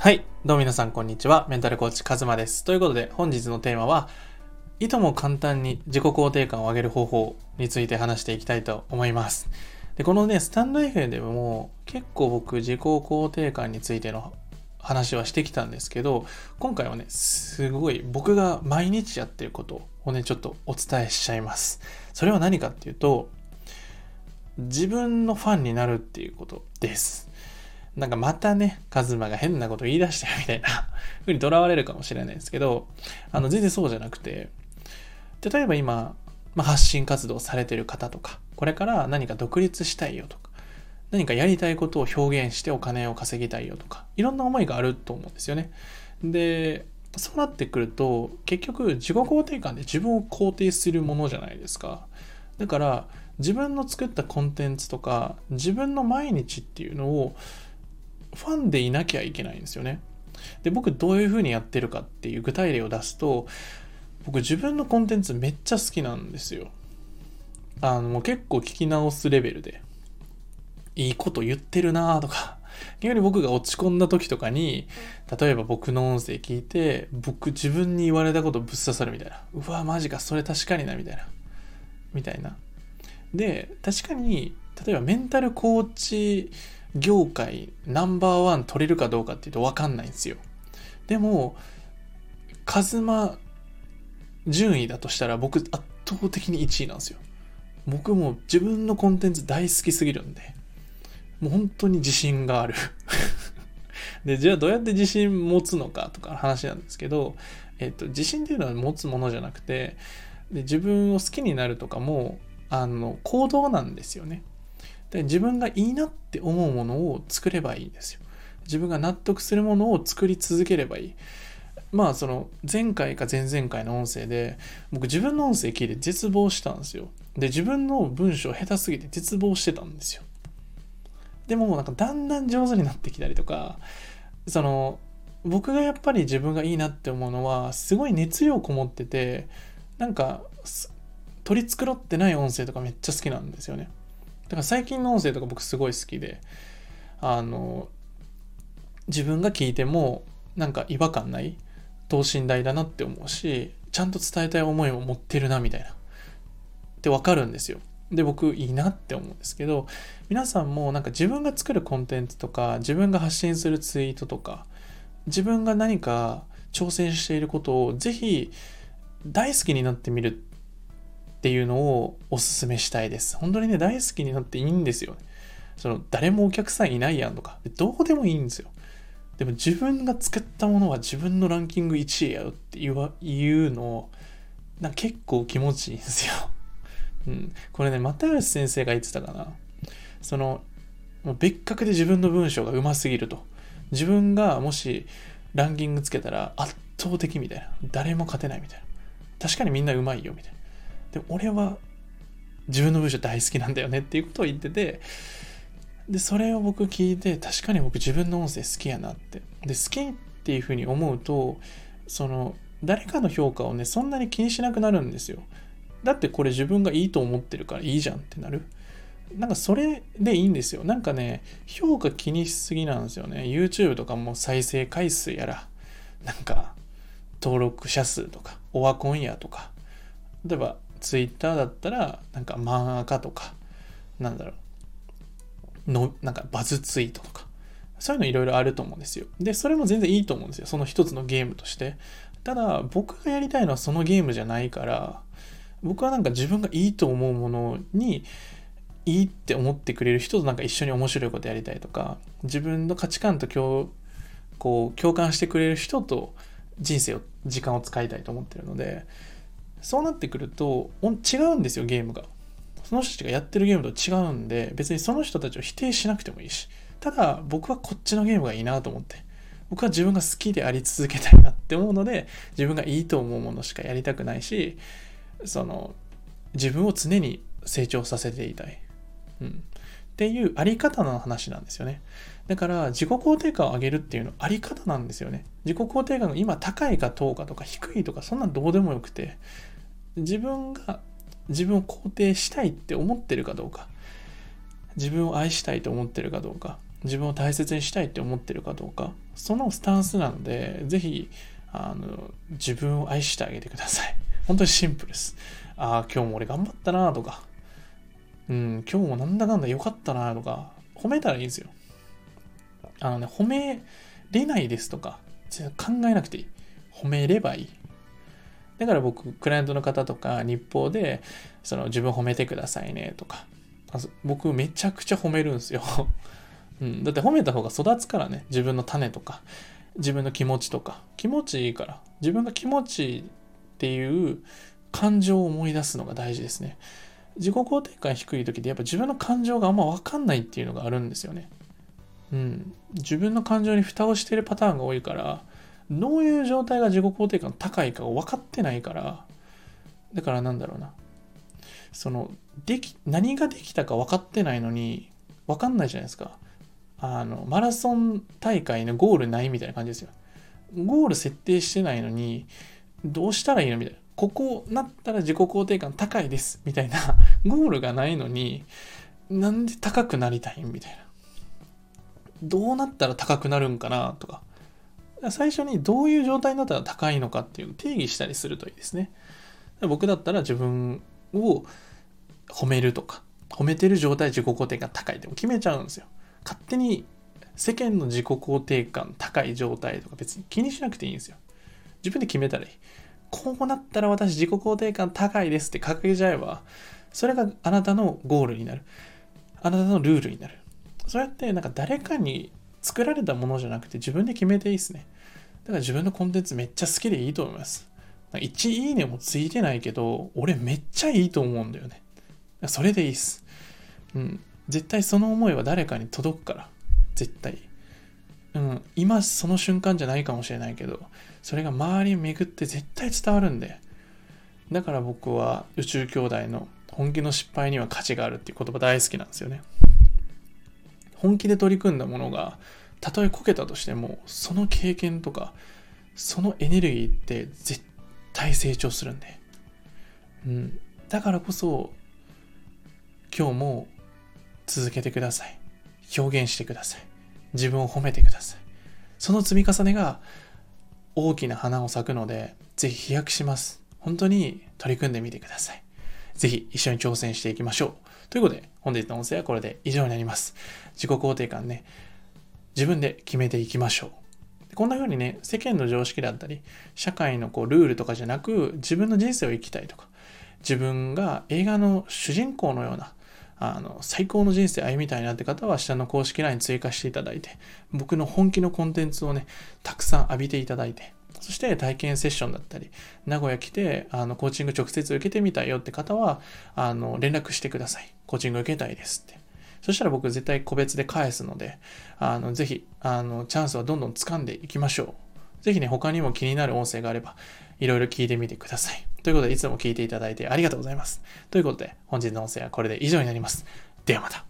はい。どうも皆さん、こんにちは。メンタルコーチ、カズマです。ということで、本日のテーマは、いとも簡単に自己肯定感を上げる方法について話していきたいと思います。で、このね、スタンド FM でも結構僕、自己肯定感についての話はしてきたんですけど、今回はね、すごい僕が毎日やってることをね、ちょっとお伝えしちゃいます。それは何かっていうと、自分のファンになるっていうことです。なんかまたね、カズマが変なこと言い出したよみたいな 風にとらわれるかもしれないですけど、あの全然そうじゃなくて、例えば今、まあ、発信活動されてる方とか、これから何か独立したいよとか、何かやりたいことを表現してお金を稼ぎたいよとか、いろんな思いがあると思うんですよね。で、そうなってくると、結局自己肯定感で自分を肯定するものじゃないですか。だから、自分の作ったコンテンツとか、自分の毎日っていうのを、ファンでいなきゃいけないんですよね。で、僕どういう風にやってるかっていう具体例を出すと、僕自分のコンテンツめっちゃ好きなんですよ。あの、結構聞き直すレベルで、いいこと言ってるなとか、逆に僕が落ち込んだ時とかに、例えば僕の音声聞いて、僕自分に言われたことぶっ刺さるみたいな。うわ、マジか、それ確かにな、みたいな。みたいな。で、確かに、例えばメンタルコーチ、業界ナンバーワン取れるかどうかっていうと分かんないんですよ。でも、カズマ順位だとしたら僕圧倒的に1位なんですよ。僕も自分のコンテンツ大好きすぎるんで、もう本当に自信がある。で、じゃあどうやって自信持つのかとか話なんですけど、えっと、自信っていうのは持つものじゃなくて、で自分を好きになるとかも、あの、行動なんですよね。で自分がいいなって思うものを作ればいいんですよ。自分が納得するものを作り続ければいい。まあその前回か前々回の音声で僕自分の音声聞いて絶望したんですよ。で自分の文章下手すぎて絶望してたんですよ。でもなんかだんだん上手になってきたりとかその僕がやっぱり自分がいいなって思うのはすごい熱量こもっててなんか取り繕ってない音声とかめっちゃ好きなんですよね。だから最近の音声とか僕すごい好きで、あの、自分が聞いてもなんか違和感ない等身大だなって思うし、ちゃんと伝えたい思いを持ってるなみたいな。ってわかるんですよ。で、僕いいなって思うんですけど、皆さんもなんか自分が作るコンテンツとか、自分が発信するツイートとか、自分が何か挑戦していることをぜひ大好きになってみるっていうのをおすすめしたいです。本当にね、大好きになっていいんですよ。その、誰もお客さんいないやんとか、どうでもいいんですよ。でも自分が作ったものは自分のランキング1位やよって言わ言うの、な結構気持ちいいんですよ。うん。これね、又吉先生が言ってたかな。その、もう別格で自分の文章が上手すぎると。自分がもしランキングつけたら圧倒的みたいな。誰も勝てないみたいな。確かにみんな上手いよみたいな。で俺は自分の文章大好きなんだよねっていうことを言っててでそれを僕聞いて確かに僕自分の音声好きやなって。で好きっていうふうに思うとその誰かの評価をねそんなに気にしなくなるんですよ。だってこれ自分がいいと思ってるからいいじゃんってなる。なんかそれでいいんですよ。なんかね評価気にしすぎなんですよね。YouTube とかも再生回数やら。なんか登録者数とかオワコンやとか。例えばツイッターだったら、なんか漫画家とか、なんだろう、の、なんかバズツイートとか、そういうのいろいろあると思うんですよ。で、それも全然いいと思うんですよ。その一つのゲームとして。ただ、僕がやりたいのはそのゲームじゃないから、僕はなんか自分がいいと思うものに、いいって思ってくれる人となんか一緒に面白いことやりたいとか、自分の価値観と共、こう、共感してくれる人と人生を、時間を使いたいと思ってるので、そうなってくると違うんですよゲームが。その人たちがやってるゲームと違うんで別にその人たちを否定しなくてもいいし。ただ僕はこっちのゲームがいいなと思って。僕は自分が好きであり続けたいなって思うので自分がいいと思うものしかやりたくないしその自分を常に成長させていたい、うん、っていうあり方の話なんですよね。だから自己肯定感を上げるっていうのあり方なんですよね。自己肯定感が今高いかどうかとか低いとかそんなんどうでもよくて。自分が自分を肯定したいって思ってるかどうか自分を愛したいと思ってるかどうか自分を大切にしたいって思ってるかどうか、そのスタンスなので、ぜひ、あの、自分を愛してあげてください。本当にシンプルです。ああ、今日も俺頑張ったなとか、うん、今日もなんだかんだ良かったなとか、褒めたらいいんですよ。あのね、褒めれないですとか、考えなくていい。褒めればいい。だから僕、クライアントの方とか、日報で、その自分褒めてくださいねとか、僕めちゃくちゃ褒めるんですよ。うん、だって褒めた方が育つからね、自分の種とか、自分の気持ちとか、気持ちいいから、自分が気持ちいいっていう感情を思い出すのが大事ですね。自己肯定感低い時ってやっぱ自分の感情があんま分かんないっていうのがあるんですよね。うん。自分の感情に蓋をしてるパターンが多いから、どういう状態が自己肯定感高いかを分かってないから、だからなんだろうな。その、でき、何ができたか分かってないのに、分かんないじゃないですか。あの、マラソン大会のゴールないみたいな感じですよ。ゴール設定してないのに、どうしたらいいのみたいな。ここなったら自己肯定感高いです。みたいな ゴールがないのに、なんで高くなりたいみたいな。どうなったら高くなるんかなとか。最初にどういう状態になったら高いのかっていうのを定義したりするといいですね。僕だったら自分を褒めるとか、褒めてる状態自己肯定感高いって決めちゃうんですよ。勝手に世間の自己肯定感高い状態とか別に気にしなくていいんですよ。自分で決めたらいい。こうなったら私自己肯定感高いですって掲げちゃえば、それがあなたのゴールになる。あなたのルールになる。そうやってなんか誰かに作られたものじゃなくて自分で決めていいですね。だから自分のコンテンツめっちゃ好きでいいと思います。1いいねもついてないけど、俺めっちゃいいと思うんだよね。それでいいっす。うん。絶対その思いは誰かに届くから。絶対。うん。今その瞬間じゃないかもしれないけど、それが周りに巡って絶対伝わるんで。だから僕は宇宙兄弟の本気の失敗には価値があるっていう言葉大好きなんですよね。本気で取り組んだものが、たとえこけたとしても、その経験とか、そのエネルギーって絶対成長するんで。うん。だからこそ、今日も続けてください。表現してください。自分を褒めてください。その積み重ねが大きな花を咲くので、ぜひ飛躍します。本当に取り組んでみてください。ぜひ一緒に挑戦していきましょう。ということで、本日の音声はこれで以上になります。自己肯定感ね、自分で決めていきましょう。こんな風にね、世間の常識だったり、社会のこうルールとかじゃなく、自分の人生を生きたいとか、自分が映画の主人公のような、あの、最高の人生歩みたいなって方は、下の公式 LINE 追加していただいて、僕の本気のコンテンツをね、たくさん浴びていただいて、そして体験セッションだったり、名古屋来て、あの、コーチング直接受けてみたいよって方は、あの、連絡してください。コーチング受けたいですって。そしたら僕絶対個別で返すので、あの、ぜひ、あの、チャンスはどんどん掴んでいきましょう。ぜひね、他にも気になる音声があれば、いろいろ聞いてみてください。ということで、いつも聞いていただいてありがとうございます。ということで、本日の音声はこれで以上になります。ではまた。